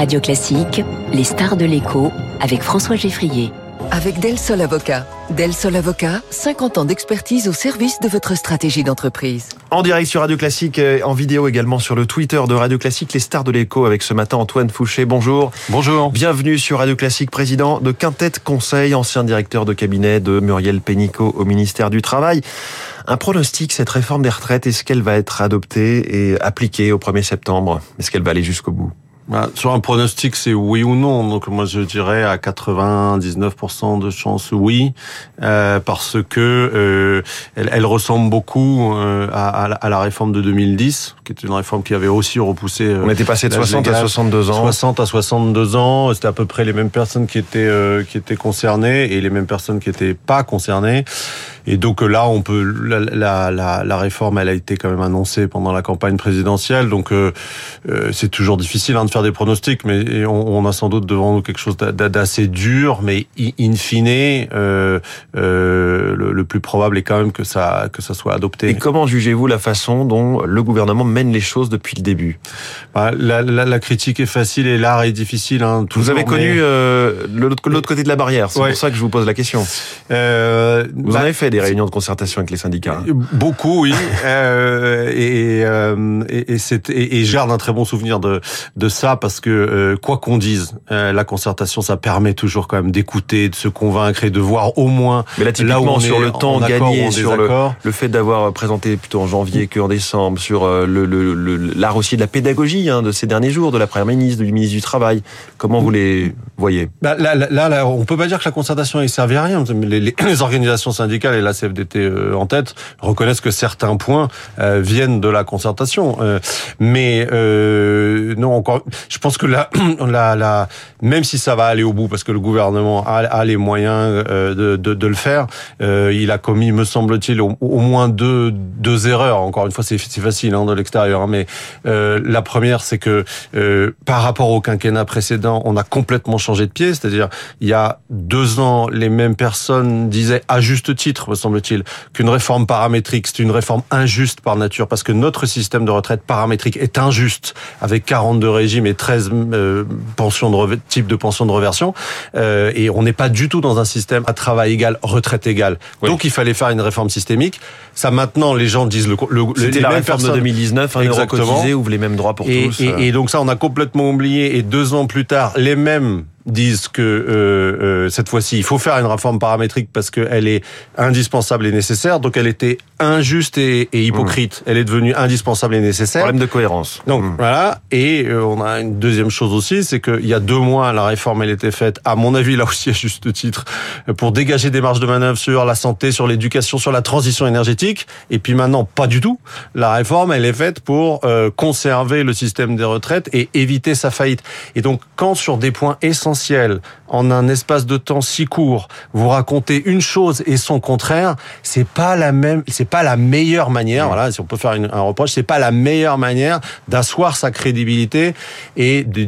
Radio Classique, les stars de l'écho avec François Geffrier. Avec Del Sol Avocat. Del Sol Avocat, 50 ans d'expertise au service de votre stratégie d'entreprise. En direct sur Radio Classique, en vidéo également sur le Twitter de Radio Classique, les stars de l'écho avec ce matin Antoine Fouché. Bonjour. Bonjour. Bienvenue sur Radio Classique, président de Quintet Conseil, ancien directeur de cabinet de Muriel Pénicaud au ministère du Travail. Un pronostic, cette réforme des retraites, est-ce qu'elle va être adoptée et appliquée au 1er septembre? Est-ce qu'elle va aller jusqu'au bout? Bah, sur un pronostic, c'est oui ou non. Donc moi, je dirais à 99% de chance oui, euh, parce que euh, elle, elle, ressemble beaucoup euh, à, à, la réforme de 2010, qui était une réforme qui avait aussi repoussé. Euh, On était passé de 60 à 62 ans. 60 à 62 ans. C'était à peu près les mêmes personnes qui étaient euh, qui étaient concernées et les mêmes personnes qui étaient pas concernées. Et donc là, on peut la, la, la, réforme, elle a été quand même annoncée pendant la campagne présidentielle, donc euh, c'est toujours difficile hein, de faire des pronostics, mais on, on, a sans doute devant nous quelque chose d'assez dur, mais in fine, euh, euh, le, le, plus probable est quand même que ça que ça soit adopté. Et comment jugez-vous la façon dont le gouvernement mène les choses depuis le début? Bah, la, la, la, critique est facile et l'art est difficile. Hein, toujours, vous avez connu mais... euh, l'autre côté de la barrière, c'est ouais. pour ça que je vous pose la question. Vous bah, en avez fait des réunions de concertation avec les syndicats hein? Beaucoup, oui. et, et, et, et, et je garde un très bon souvenir de, de ça parce que euh, quoi qu'on dise, euh, la concertation, ça permet toujours quand même d'écouter, de se convaincre et de voir au moins Mais là, là où on sur est le temps gagné, sur le, le, fait d'avoir présenté plutôt en janvier qu'en décembre, sur euh, le, le, le, l'art aussi de la pédagogie hein, de ces derniers jours, de la première ministre, du ministre du Travail. Comment vous les voyez? Bah, là, là, là, on peut pas dire que la concertation ait servi à rien. Les, les, les organisations syndicales et la CFDT euh, en tête reconnaissent que certains points euh, viennent de la concertation. Euh, mais euh, non, encore, je pense que là, même si ça va aller au bout, parce que le gouvernement a, les moyens euh, de, le faire, euh, il a commis, me semble-t-il, au, moins deux, erreurs. Encore une fois, c'est facile hein, de l'extérieur, hein, mais la première, c'est que par rapport au quinquennat précédent, on a complètement changé de pied. C'est-à-dire, il y a deux ans, les mêmes personnes disaient à juste titre, me semble-t-il, qu'une réforme paramétrique, c'est une réforme injuste par nature, parce que notre système de retraite paramétrique est injuste, avec 42 régimes et 13 euh, pensions de types de pensions de reversion, euh, et on n'est pas du tout dans un système à travail égal, retraite égale. Oui. Donc il fallait faire une réforme systémique. Ça maintenant, les gens disent le, le C'était la réforme de 2019, un euro cotisé ouvre les mêmes droits pour et, tous. Et, et donc ça, on a complètement oublié, et deux ans plus tard, les mêmes disent que euh, euh, cette fois-ci, il faut faire une réforme paramétrique parce qu'elle est indispensable et nécessaire. Donc elle était injuste et, et hypocrite. Mmh. Elle est devenue indispensable et nécessaire. Problème de cohérence. Donc mmh. voilà. Et euh, on a une deuxième chose aussi, c'est qu'il y a deux mois, la réforme, elle était faite, à mon avis, là aussi à juste titre, pour dégager des marges de manœuvre sur la santé, sur l'éducation, sur la transition énergétique. Et puis maintenant, pas du tout. La réforme, elle est faite pour euh, conserver le système des retraites et éviter sa faillite. Et donc, quand sur des points essentiels en un espace de temps si court, vous racontez une chose et son contraire, c'est pas la même, c'est pas la meilleure manière. Voilà, si on peut faire une, un reproche, c'est pas la meilleure manière d'asseoir sa crédibilité et de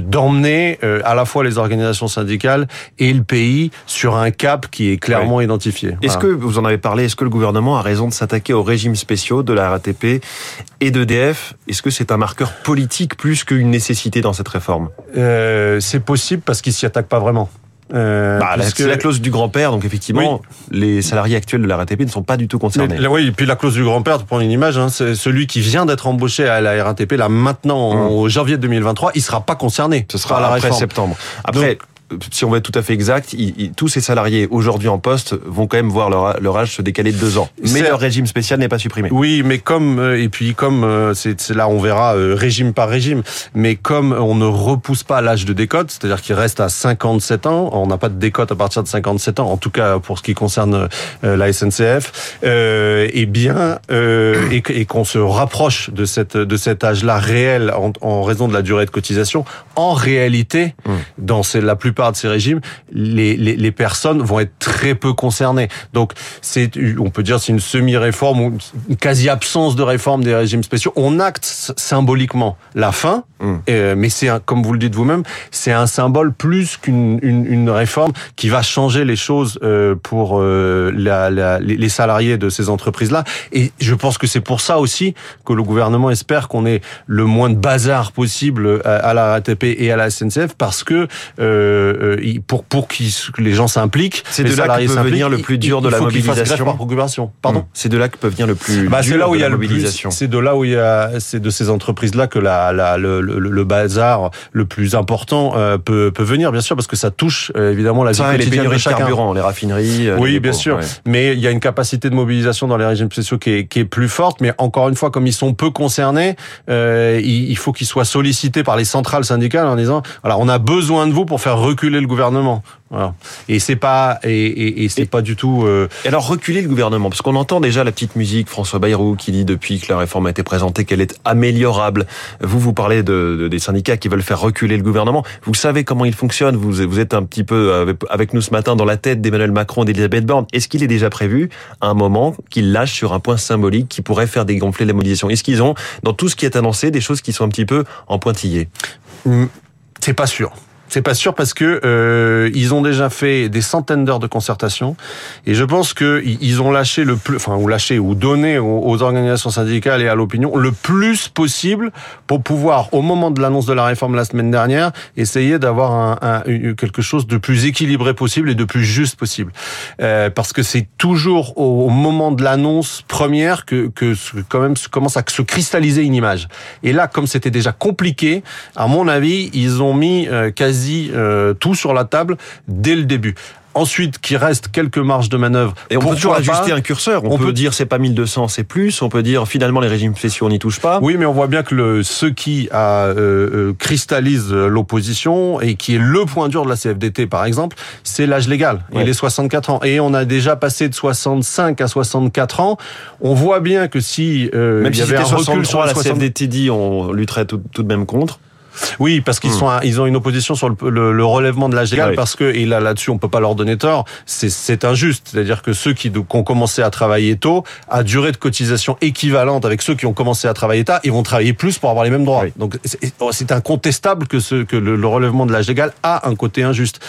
d'emmener de, de, euh, à la fois les organisations syndicales et le pays sur un cap qui est clairement oui. identifié. Est-ce voilà. que vous en avez parlé? Est-ce que le gouvernement a raison de s'attaquer aux régimes spéciaux de la RATP et d'EDF Est-ce que c'est un marqueur politique plus qu'une nécessité dans cette réforme? Euh, C'est possible parce qu'ils s'y attaquent pas vraiment. Euh, bah, c'est la clause du grand-père, donc effectivement, oui. les salariés actuels de la RATP ne sont pas du tout concernés. Mais, oui, et puis la clause du grand-père, pour prendre une image, hein, c'est celui qui vient d'être embauché à la RATP, là maintenant, mmh. au janvier 2023, il sera pas concerné. Ce sera après réforme. septembre. Après, donc, si on va être tout à fait exact, tous ces salariés aujourd'hui en poste vont quand même voir leur, leur âge se décaler de deux ans. Mais leur régime spécial n'est pas supprimé. Oui, mais comme et puis comme euh, c'est là on verra euh, régime par régime, mais comme on ne repousse pas l'âge de décote, c'est-à-dire qu'il reste à 57 ans, on n'a pas de décote à partir de 57 ans, en tout cas pour ce qui concerne euh, la SNCF, euh, et bien et, et qu'on se rapproche de cette de cet âge-là réel en, en, raison de la durée de cotisation, en réalité, mmh. dans la plupart plupart de ces régimes, les, les, les personnes vont être très peu concernées. Donc, c'est, on peut dire, c'est une semi-réforme ou une quasi-absence de réforme des régimes spéciaux. On acte symboliquement la fin, mm. euh, mais c'est, comme vous le dites vous-même, c'est un symbole plus qu'une une, une, réforme qui va changer les choses euh, pour euh, la, la, les salariés de ces entreprises-là. Et je pense que c'est pour ça aussi que le gouvernement espère qu'on ait le moins de bazar possible à, la RATP et à la SNCF, parce que euh, pour pour que les gens s'impliquent, c'est de là que peut venir le plus dur de la mobilisation. Pardon. C'est de là que peut venir le plus bah, dur là où de il y a la mobilisation. C'est de là où il y a, c'est de ces entreprises-là que la, la le, le, le, bazar le plus important euh, peut, peut venir, bien sûr, parce que ça touche euh, évidemment la vie ça, quotidienne les de chacun. carburant, les raffineries. Euh, oui, les bien sûr. ouais. Mais il y a une capacité de mobilisation dans les régimes spéciaux qui est, qui est plus forte. Mais encore une fois, comme ils sont peu concernés, euh, il, il faut qu'ils soient sollicités par les centrales syndicales en disant voilà, on a besoin de vous pour faire reculer le gouvernement. Voilà. Et c'est pas et, et, et c'est pas du tout. Euh... Et alors reculer le gouvernement, parce qu'on entend déjà la petite musique François Bayrou qui dit depuis que la réforme a été présentée qu'elle est améliorable. Vous vous parlez de, de, des syndicats qui veulent faire reculer le gouvernement. Vous savez comment il fonctionne. Vous vous êtes un petit peu avec, avec nous ce matin dans la tête d'Emmanuel Macron et d'Elisabeth Borne. Est-ce qu'il est déjà prévu à un moment qu'ils lâchent sur un point symbolique qui pourrait faire dégonfler la mobilisation? Est-ce qu'ils ont dans tout ce qui est annoncé des choses qui sont un petit peu en pointillé C'est pas sûr. C'est pas sûr parce que euh, ils ont déjà fait des centaines d'heures de concertation et je pense que ils ont lâché le plus, enfin ou lâché ou donné aux, organisations syndicales et à l'opinion le plus possible pour pouvoir, au moment de l'annonce de la réforme la semaine dernière, essayer d'avoir un, un, quelque chose de plus équilibré possible et de plus juste possible. Euh, parce que c'est toujours au, au, moment de l'annonce première que, que quand même commence à se cristalliser une image. Et là, comme c'était déjà compliqué, à mon avis, ils ont mis euh, quasi euh, tout sur la table dès le début. Ensuite, qu'il reste quelques marges de manœuvre. Et on peut toujours ajuster un curseur. On, on peut, peut, dire c'est pas 1200, c'est plus. On peut dire finalement les régimes spéciaux on n'y touche pas. Oui, mais on voit bien que le, ce qui a, euh, cristallise l'opposition et qui est le point dur de la CFDT par exemple, c'est l'âge légal ouais. et les 64 ans. Et on a déjà passé de 65 à 64 ans. On voit bien que si euh, même il y y avait un recul 63, sur la 60... CFDT dit on lutterait tout, tout de même contre. Oui, parce qu'ils mmh. sont, à, ils ont une opposition sur le, le, le relèvement de l'âge légal, Oui. parce que et là là-dessus on peut pas leur donner tort. C'est injuste, c'est-à-dire que ceux qui, qui, ont commencé à travailler tôt, à durée de cotisation équivalente avec ceux qui ont commencé à travailler tard, ils vont travailler plus pour avoir les mêmes droits. Oui. Donc c'est incontestable que ce que le, le relèvement de l'âge légal a un côté injuste.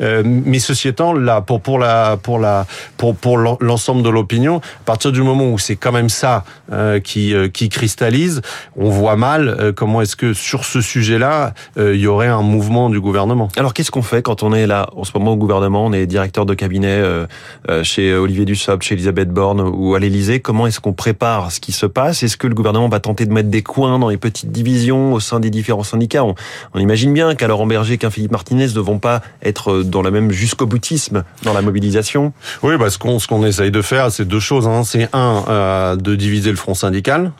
Euh, mais ceci étant, là pour pour la pour la pour pour l'ensemble de l'opinion, à partir du moment où c'est quand même ça euh, qui euh, qui cristallise, on voit mal euh, comment est-ce que sur ce sujet là, euh, il y aurait un mouvement du gouvernement. Alors qu'est-ce qu'on fait quand on est là en ce moment au gouvernement, on est directeur de cabinet euh, euh, chez Olivier Dussopt, chez Elisabeth Borne ou à l'Élysée Comment est-ce qu'on prépare ce qui se passe? Est-ce que le gouvernement va tenter de mettre des coins dans les petites divisions au sein des différents syndicats? On, on, imagine bien qu'un Laurent Berger, qu'un Philippe Martinez ne vont pas être dans la même jusqu'au boutisme dans la mobilisation. Oui, bah, ce qu'on ce qu'on essaye de faire, c'est deux choses. Hein. C'est un euh, de diviser le front syndical,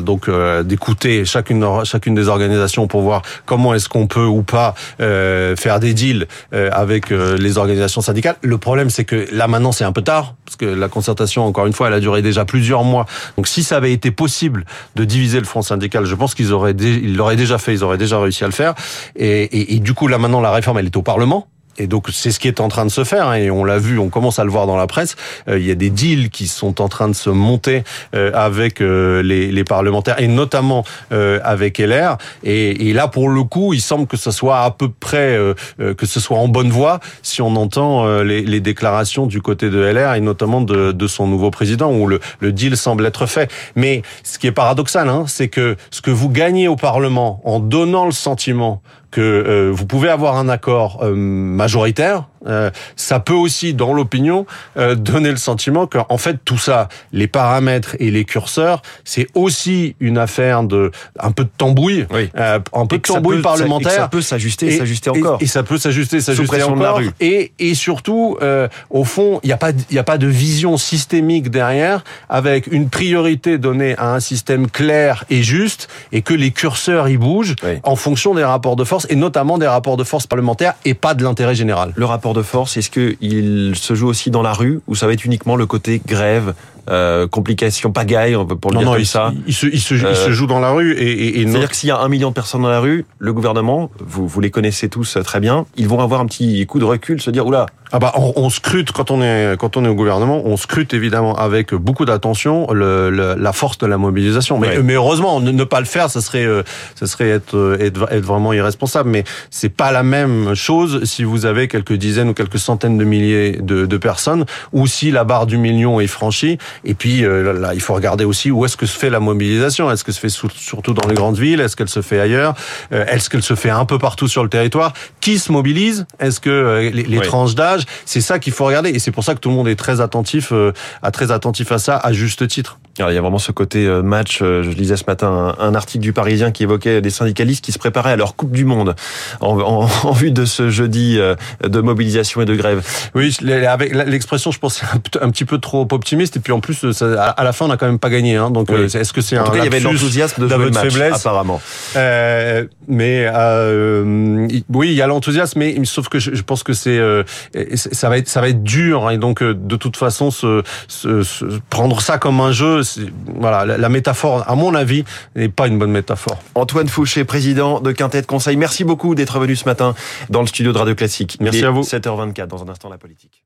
donc d'écouter chacune chacune des organisations pour voir comment est-ce qu'on peut ou pas euh, faire des deals euh, avec euh, les organisations syndicales. Le problème, c'est que là maintenant, c'est un peu tard parce que la concertation, encore une fois, elle a duré déjà plusieurs mois. Donc, si ça avait été possible de diviser le front syndical, je pense qu'ils auraient, ils l'auraient déjà fait, ils auraient déjà réussi à le faire. Et, et, et du coup, là maintenant, la réforme, elle est au Parlement. Et donc c'est ce qui est en train de se faire, hein, et on l'a vu, on commence à le voir dans la presse. Euh, il y a des deals qui sont en train de se monter euh, avec euh, les, les, parlementaires, et notamment euh, avec LR. Et, et, là, pour le coup, il semble que ce soit à peu près, euh, que ce soit en bonne voie, si on entend les, les, déclarations du côté de LR, et notamment de, de son nouveau président, où le, le, deal semble être fait. Mais ce qui est paradoxal, hein, c'est que ce que vous gagnez au Parlement en donnant le sentiment que euh, vous pouvez avoir un accord euh, majoritaire, euh, ça peut aussi, dans l'opinion, euh, donner le sentiment qu'en fait tout ça, les paramètres et les curseurs, c'est aussi une affaire de un peu de tambouille, oui. euh, un peu de tambouille peut, parlementaire. Ça, ça peut s'ajuster, s'ajuster encore. Et, et, ça peut s'ajuster, s'ajuster encore. De la rue. Et, et surtout, euh, au fond, il n'y a pas, il a pas de vision systémique derrière, avec une priorité donnée à un système clair et juste, et que les curseurs y bougent oui. en fonction des rapports de force, et notamment des rapports de force parlementaires, et pas de l'intérêt général. Le rapport de force, est-ce qu'il se joue aussi dans la rue ou ça va être uniquement le côté grève euh, complication, pagaille, pour le non, dire non, comme il, ça. Il, se, il, se, il se joue dans la rue et, et, et c'est-à-dire que s'il y a un million de personnes dans la rue, le gouvernement, vous, vous les connaissez tous très bien, ils vont avoir un petit coup de recul, se dire oula. Ah bah on, on scrute quand on est quand on est au gouvernement, on scrute évidemment avec beaucoup d'attention le, le, la force de la mobilisation. Mais, Ouais. mais heureusement, ne, ne pas le faire, ça serait euh, ça serait être, euh, être être vraiment irresponsable. Mais c'est pas la même chose si vous avez quelques dizaines ou quelques centaines de milliers de, de personnes, ou si la barre du million est franchie. Et puis euh, là, il faut regarder aussi où est-ce que se fait la mobilisation. Est-ce que se fait surtout dans les grandes villes? Est-ce qu'elle se fait ailleurs? Euh, Est-ce qu'elle se fait un peu partout sur le territoire? Qui se mobilise? Est-ce que euh, les, les Oui. tranches d'âge? C'est ça qu'il faut regarder. Et c'est pour ça que tout le monde est très attentif, euh, à très attentif à ça, à juste titre. Alors, il y a vraiment ce côté euh, match. euh, Je lisais ce matin un, un article du Parisien qui évoquait des syndicalistes qui se préparaient à leur Coupe du Monde en, en, en vue de ce jeudi euh, de mobilisation et de grève. Oui, avec l'expression, je pense, un, petit peu trop optimiste. Et puis en plus, ça- à la fin, on a quand même pas gagné. Hein, donc, Oui. est-ce que c'est un tout cas, il y avait l'enthousiasme de jouer le match, faiblesse apparemment. Euh, mais euh, oui, il y a l'enthousiasme, mais sauf que je, pense que c'est euh, ça va être ça va être dur hein, et donc de toute façon se, se- se- prendre ça comme un jeu, voilà, la, métaphore, à mon avis, n'est pas une bonne métaphore. Antoine Fouché, président de Quintet Conseil. Merci beaucoup d'être venu ce matin dans le studio de Radio Classique. Merci à vous. 7h24 dans un instant la politique.